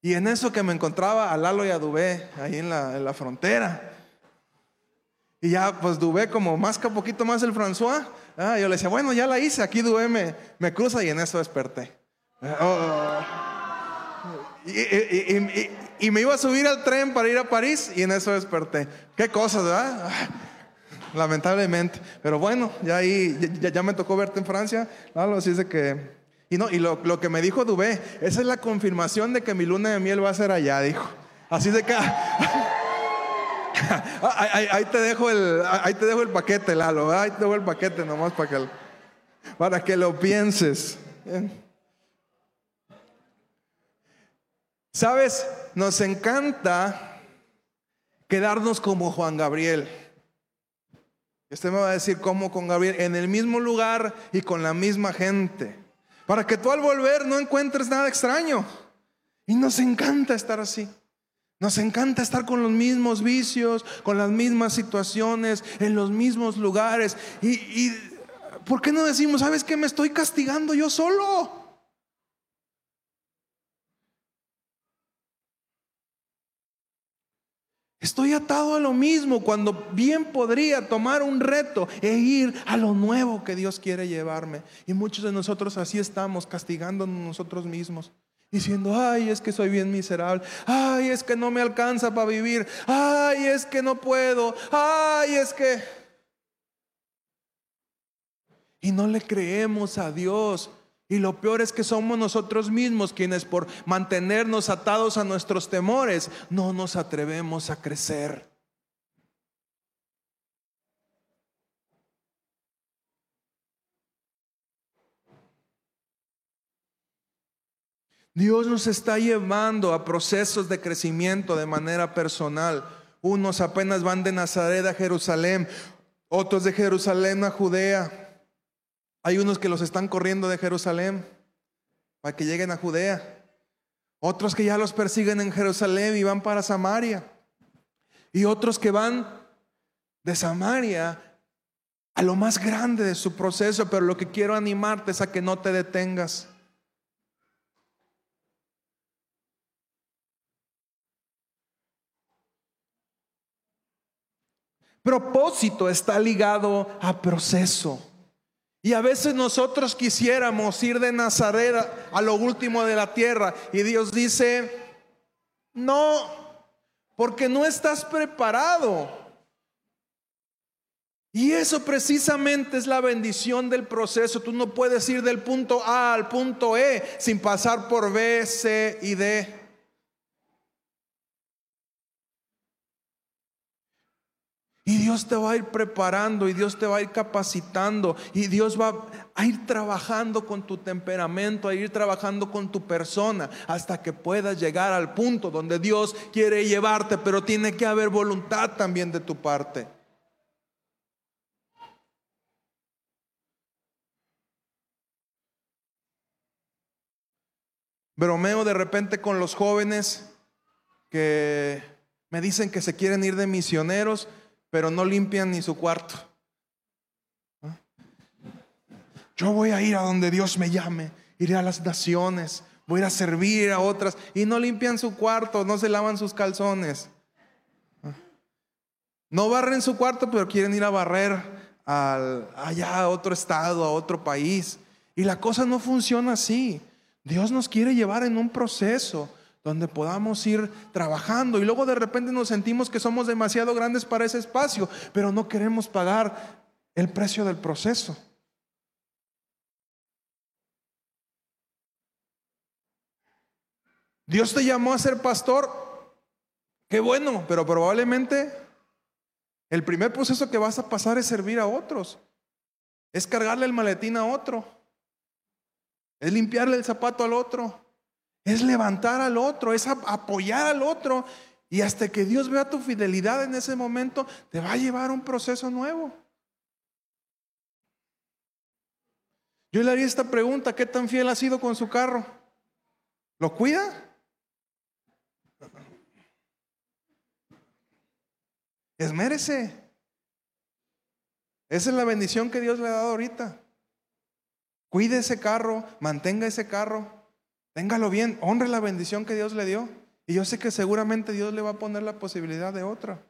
y en eso que me encontraba a Lalo y a Dubé, ahí en la, en la frontera. Y ya, pues Dubé, como masca poquito más el François, ah, yo le decía, bueno, ya la hice, aquí Dubé me, me cruza y en eso desperté. Oh. Y, me iba a subir al tren para ir a París y en eso desperté. Qué cosas, ¿verdad? Lamentablemente. Pero bueno, ya ahí, ya, me tocó verte en Francia. Lalo, así es que... Y no, y lo, lo, que me dijo Dubé, esa es la confirmación de que mi luna de miel va a ser allá, dijo. Así de que... ahí, te dejo el, ahí te dejo el paquete, Lalo. Ahí te dejo el paquete nomás para que, para que lo pienses. Sabes, nos encanta quedarnos como Juan Gabriel. Usted me va a decir cómo con Gabriel, en el mismo lugar y con la misma gente. Para que tú al volver no encuentres nada extraño. Y nos encanta estar así. Nos encanta estar con los mismos vicios, con las mismas situaciones, en los mismos lugares. Y, ¿por qué no decimos, sabes que me estoy castigando yo solo? Estoy atado a lo mismo cuando bien podría tomar un reto e ir a lo nuevo que Dios quiere llevarme. Y muchos de nosotros así estamos, castigándonos nosotros mismos diciendo, ay, es que soy bien miserable, ay, es que no me alcanza para vivir, ay, es que no puedo, ay, es que... Y no le creemos a Dios. Y lo peor es que somos nosotros mismos quienes por mantenernos atados a nuestros temores no nos atrevemos a crecer. Dios nos está llevando a procesos de crecimiento de manera personal. Unos apenas van de Nazaret a Jerusalén, otros de Jerusalén a Judea. Hay unos que los están corriendo de Jerusalén para que lleguen a Judea. Otros que ya los persiguen en Jerusalén y van para Samaria. Y otros que van de Samaria a lo más grande de su proceso, pero lo que quiero animarte es a que no te detengas. Propósito está ligado a proceso. Y a veces nosotros quisiéramos ir de Nazaret a lo último de la tierra y Dios dice, no, porque no estás preparado. Y eso precisamente es la bendición del proceso. Tú no puedes ir del punto A al punto E sin pasar por B, C y D. Y Dios te va a ir preparando y Dios te va a ir capacitando y Dios va a ir trabajando con tu temperamento, a ir trabajando con tu persona hasta que puedas llegar al punto donde Dios quiere llevarte, pero tiene que haber voluntad también de tu parte. Bromeo de repente con los jóvenes que me dicen que se quieren ir de misioneros pero no limpian ni su cuarto. Yo voy a ir a donde Dios me llame, iré a las naciones, voy a ir a servir a otras y no limpian su cuarto, no se lavan sus calzones. No barren su cuarto, pero quieren ir a barrer allá a otro estado, a otro país. Y la cosa no funciona así. Dios nos quiere llevar en un proceso donde podamos ir trabajando. Y luego de repente nos sentimos que somos demasiado grandes para ese espacio, pero no queremos pagar el precio del proceso. Dios te llamó a ser pastor, qué bueno, pero probablemente el primer proceso que vas a pasar es servir a otros, es cargarle el maletín a otro, es limpiarle el zapato al otro, es levantar al otro, es apoyar al otro. Y hasta que Dios vea tu fidelidad en ese momento, te va a llevar a un proceso nuevo. Yo le haría esta pregunta, ¿qué tan fiel ha sido con su carro? ¿Lo cuida? Esmérese. Esa es la bendición que Dios le ha dado ahorita. Cuide ese carro, mantenga ese carro. Téngalo bien, honre la bendición que Dios le dio. Y yo sé que seguramente Dios le va a poner la posibilidad de otra.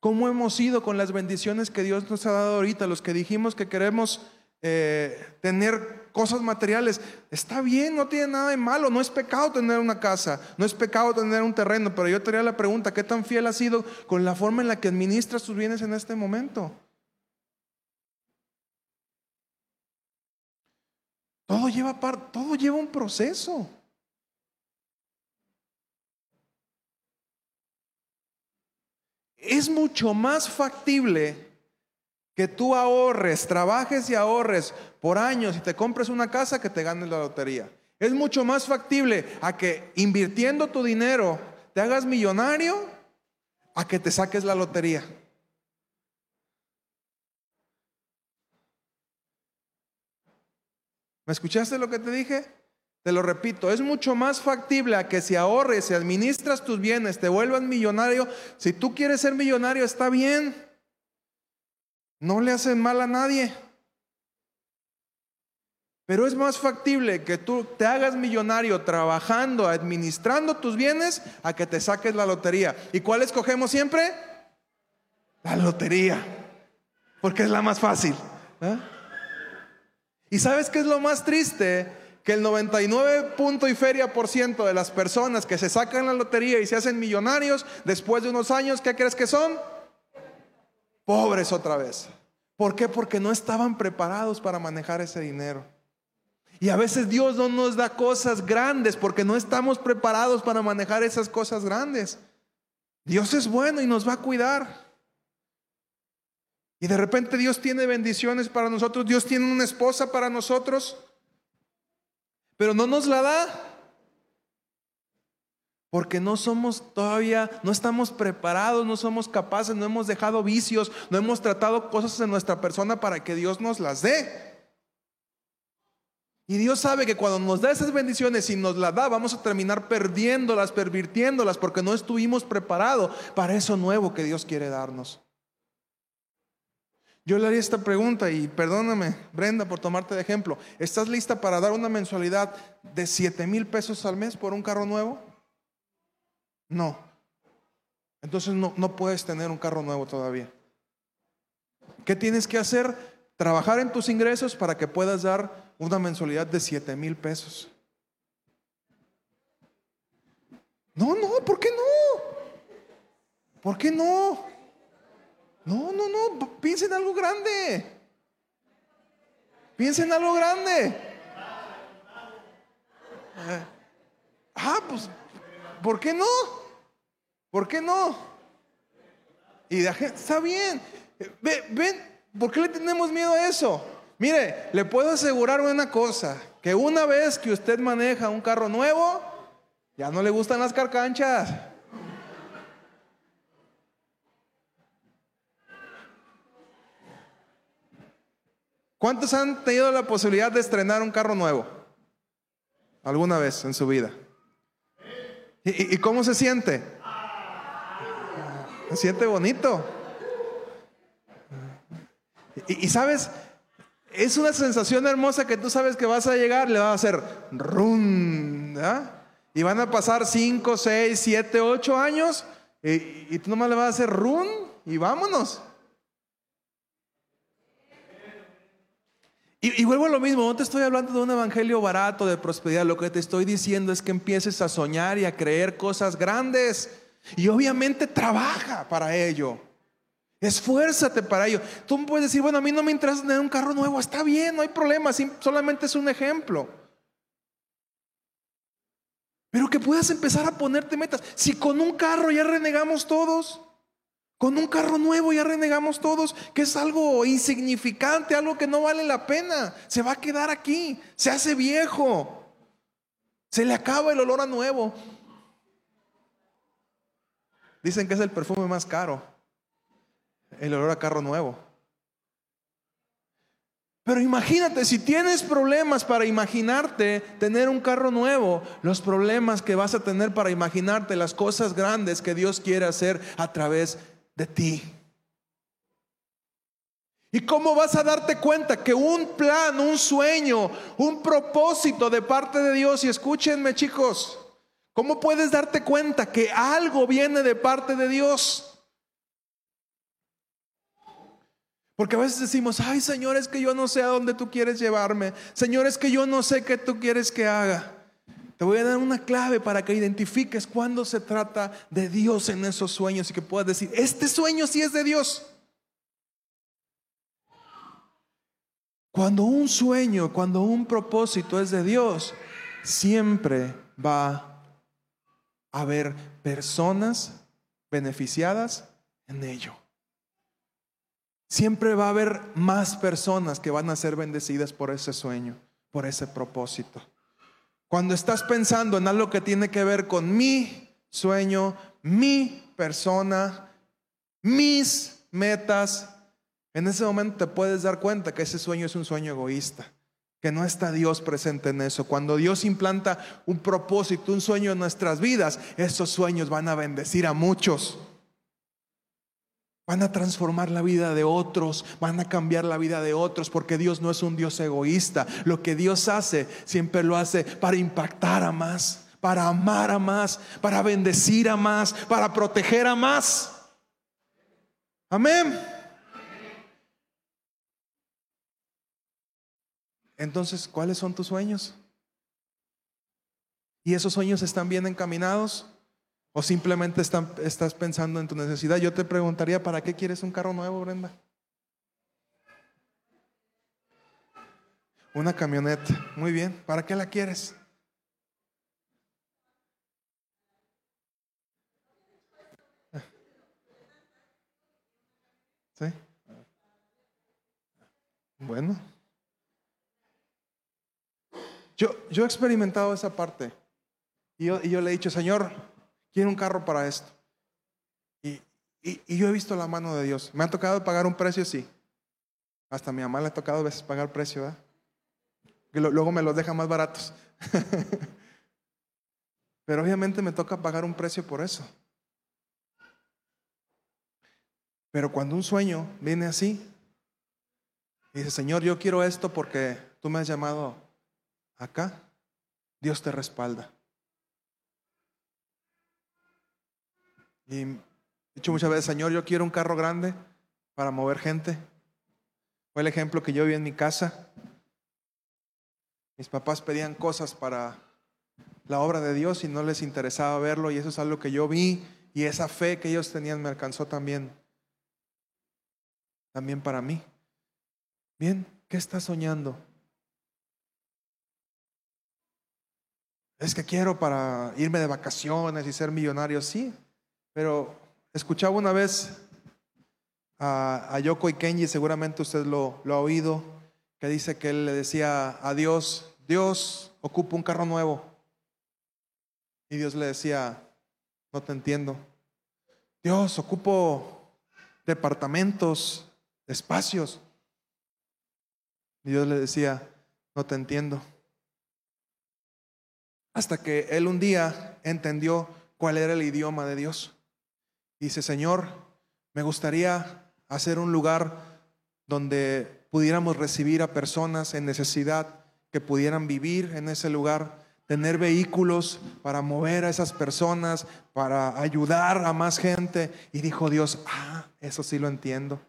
¿Cómo hemos ido con las bendiciones que Dios nos ha dado ahorita? Los que dijimos que queremos eh, tener cosas materiales. Está bien, no tiene nada de malo. No es pecado tener una casa, no es pecado tener un terreno. Pero yo te haría la pregunta, ¿qué tan fiel has sido con la forma en la que administras tus bienes en este momento? Todo lleva, todo lleva un proceso. Es mucho más factible que tú ahorres, trabajes y ahorres por años y te compres una casa que te ganes la lotería. Es mucho más factible a que invirtiendo tu dinero te hagas millonario a que te saques la lotería. ¿Me escuchaste lo que te dije? Te lo repito, es mucho más factible a que si ahorres y administras tus bienes, te vuelvas millonario. Si tú quieres ser millonario, está bien. No le hacen mal a nadie. Pero es más factible que tú te hagas millonario trabajando, administrando tus bienes, a que te saques la lotería. ¿Y cuál escogemos siempre? La lotería. Porque es la más fácil. ¿eh? ¿Y sabes qué es lo más triste? Que el 99 punto y feria por ciento de las personas que se sacan la lotería y se hacen millonarios, después de unos años, ¿qué crees que son? Pobres otra vez. ¿Por qué? Porque no estaban preparados para manejar ese dinero. Y a veces Dios no nos da cosas grandes porque no estamos preparados para manejar esas cosas grandes. Dios es bueno y nos va a cuidar. Y de repente Dios tiene bendiciones para nosotros, Dios tiene una esposa para nosotros, pero no nos la da. Porque no somos todavía, no estamos preparados, no somos capaces, no hemos dejado vicios, no hemos tratado cosas en nuestra persona para que Dios nos las dé. Y Dios sabe que cuando nos da esas bendiciones y nos las da, vamos a terminar perdiéndolas, pervirtiéndolas, porque no estuvimos preparados para eso nuevo que Dios quiere darnos. Yo le haría esta pregunta y perdóname, Brenda, por tomarte de ejemplo. ¿Estás lista para dar una mensualidad de 7 mil pesos al mes por un carro nuevo? No. Entonces no, no puedes tener un carro nuevo todavía. ¿Qué tienes que hacer? Trabajar en tus ingresos para que puedas dar una mensualidad de 7 mil pesos. No, no, ¿por qué no? ¿Por qué no? No, no, no, piensa en algo grande. Piensa en algo grande. Eh, ah, pues, ¿por qué no? ¿Por qué no? Y la gente, está bien. Ven, ven, ¿por qué le tenemos miedo a eso? Mire, le puedo asegurar una cosa, que una vez que usted maneja un carro nuevo, ya no le gustan las carcanchas. ¿Cuántos han tenido la posibilidad de estrenar un carro nuevo? ¿Alguna vez en su vida? ¿Y, cómo se siente? Se siente bonito. Y, sabes, es una sensación hermosa que tú sabes que vas a llegar, le va a hacer rum, Y van a pasar 5, 6, 7, 8 años y, y, tú nomás le vas a hacer rum y vámonos. Y, vuelvo a lo mismo, no te estoy hablando de un evangelio barato de prosperidad, lo que te estoy diciendo es que empieces a soñar y a creer cosas grandes. Y obviamente trabaja para ello. Esfuérzate para ello. Tú puedes decir, bueno, a mí no me interesa tener un carro nuevo, está bien, no hay problema, solamente es un ejemplo. Pero que puedas empezar a ponerte metas. Si con un carro ya renegamos todos, con un carro nuevo ya renegamos todos, que es algo insignificante, algo que no vale la pena, se va a quedar aquí, se hace viejo, se le acaba el olor a nuevo. Dicen que es el perfume más caro el olor a carro nuevo. Pero imagínate, si tienes problemas para imaginarte tener un carro nuevo, los problemas que vas a tener para imaginarte las cosas grandes que Dios quiere hacer a través de ti. ¿Y cómo vas a darte cuenta que un plan, un sueño, un propósito de parte de Dios, y escúchenme chicos, ¿cómo puedes darte cuenta que algo viene de parte de Dios? Porque a veces decimos, ay Señor, es que yo no sé a dónde tú quieres llevarme. Señor, es que yo no sé qué tú quieres que haga. Te voy a dar una clave para que identifiques cuando se trata de Dios en esos sueños y que puedas decir, este sueño sí es de Dios. Cuando un sueño, cuando un propósito es de Dios, siempre va a haber personas beneficiadas en ello. Siempre va a haber más personas que van a ser bendecidas por ese sueño, por ese propósito. Cuando estás pensando en algo que tiene que ver con mi sueño, mi persona, mis metas, en ese momento te puedes dar cuenta que ese sueño es un sueño egoísta, que no está Dios presente en eso. Cuando Dios implanta un propósito, un sueño en nuestras vidas, esos sueños van a bendecir a muchos. Van a transformar la vida de otros, van a cambiar la vida de otros, porque Dios no es un Dios egoísta. Lo que Dios hace, siempre lo hace para impactar a más, para amar a más, para bendecir a más, para proteger a más. Amén. Entonces, ¿cuáles son tus sueños? ¿Y esos sueños están bien encaminados? ¿O simplemente estás pensando en tu necesidad? Yo te preguntaría, ¿para qué quieres un carro nuevo, Brenda? Una camioneta. Muy bien. ¿Para qué la quieres? ¿Sí? Bueno. Yo, yo he experimentado esa parte. Y yo le he dicho, Señor, quiero un carro para esto. Y, yo he visto la mano de Dios. Me ha tocado pagar un precio, sí. Hasta a mi mamá le ha tocado a veces pagar precio, ¿verdad? Luego me los deja más baratos. Pero obviamente me toca pagar un precio por eso. Pero cuando un sueño viene así, y dice, Señor, yo quiero esto porque tú me has llamado acá, Dios te respalda. Y he dicho muchas veces, Señor, yo quiero un carro grande para mover gente. Fue el ejemplo que yo vi en mi casa. Mis papás pedían cosas para la obra de Dios y no les interesaba verlo y eso es algo que yo vi y esa fe que ellos tenían me alcanzó también también para mí. Bien, ¿qué estás soñando? Es que quiero para irme de vacaciones y ser millonario, sí. Pero escuchaba una vez a, Yoko y Kenji, seguramente usted lo, lo ha oído, que dice que él le decía a Dios, Dios, ocupa un carro nuevo. Y Dios le decía, no te entiendo. Dios, ocupo departamentos, espacios. Y Dios le decía, no te entiendo. Hasta que él un día entendió cuál era el idioma de Dice, Señor, me gustaría hacer un lugar donde pudiéramos recibir a personas en necesidad que pudieran vivir en ese lugar, tener vehículos para mover a esas personas, para ayudar a más gente. Y dijo Dios, ah, eso sí lo entiendo.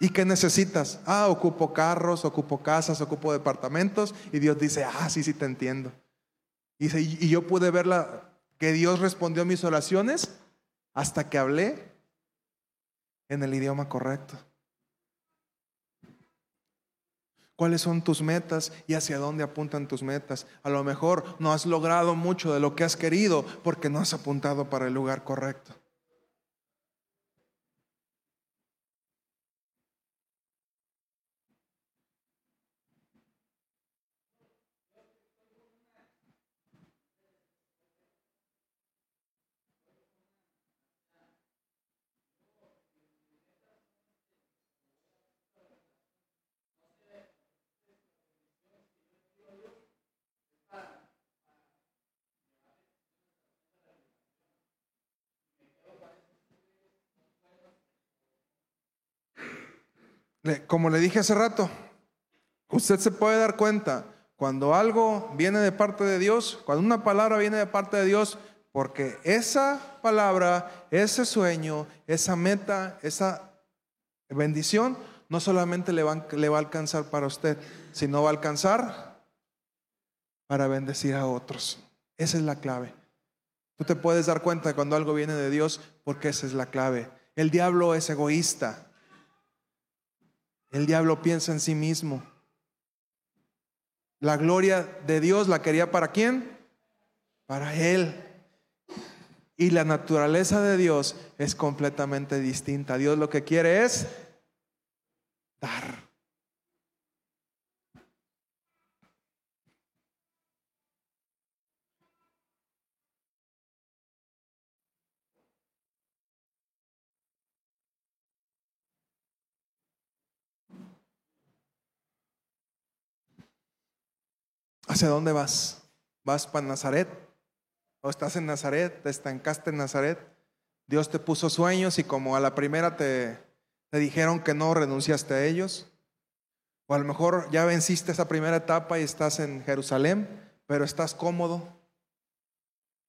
¿Y qué necesitas? Ah, ocupo carros, ocupo casas, ocupo departamentos. Y Dios dice, ah, sí, sí te entiendo. Y, yo pude ver la, que Dios respondió a mis oraciones hasta que hablé en el idioma correcto. ¿Cuáles son tus metas y hacia dónde apuntan tus metas? A lo mejor no has logrado mucho de lo que has querido porque no has apuntado para el lugar correcto. Como le dije hace rato, usted se puede dar cuenta cuando algo viene de parte de Dios, cuando una palabra viene de parte de Dios, porque esa palabra, ese sueño, esa meta, esa bendición, no solamente le va, a alcanzar para usted, sino va a alcanzar para bendecir a otros. Esa es la clave. Tú te puedes dar cuenta cuando algo viene de Dios porque esa es la clave. El diablo es egoísta. El diablo piensa en sí mismo. La gloria de Dios la quería para quién? Para él. Y la naturaleza de Dios es completamente distinta. Dios lo que quiere es dar. ¿Hacia dónde vas? ¿Vas para Nazaret? ¿O estás en Nazaret? ¿Te estancaste en Nazaret? Dios te puso sueños y como a la primera te, dijeron que no renunciaste a ellos. O a lo mejor ya venciste esa primera etapa y estás en Jerusalén, pero estás cómodo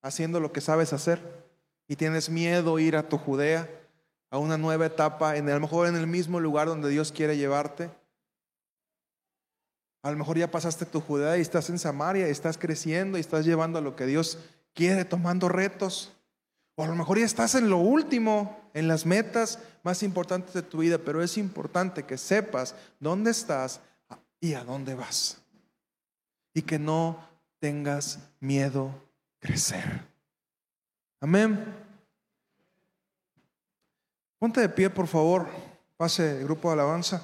haciendo lo que sabes hacer y tienes miedo ir a tu Judea, a una nueva etapa, en, a lo mejor en el mismo lugar donde Dios quiere llevarte. A lo mejor ya pasaste tu Judea y estás en Samaria y estás creciendo y estás llevando a lo que Dios quiere, tomando retos. O a lo mejor ya estás en lo último, en las metas más importantes de tu vida, pero es importante que sepas dónde estás y a dónde vas. Y que no tengas miedo crecer. Amén. Ponte de pie, por favor. Pase el grupo de alabanza.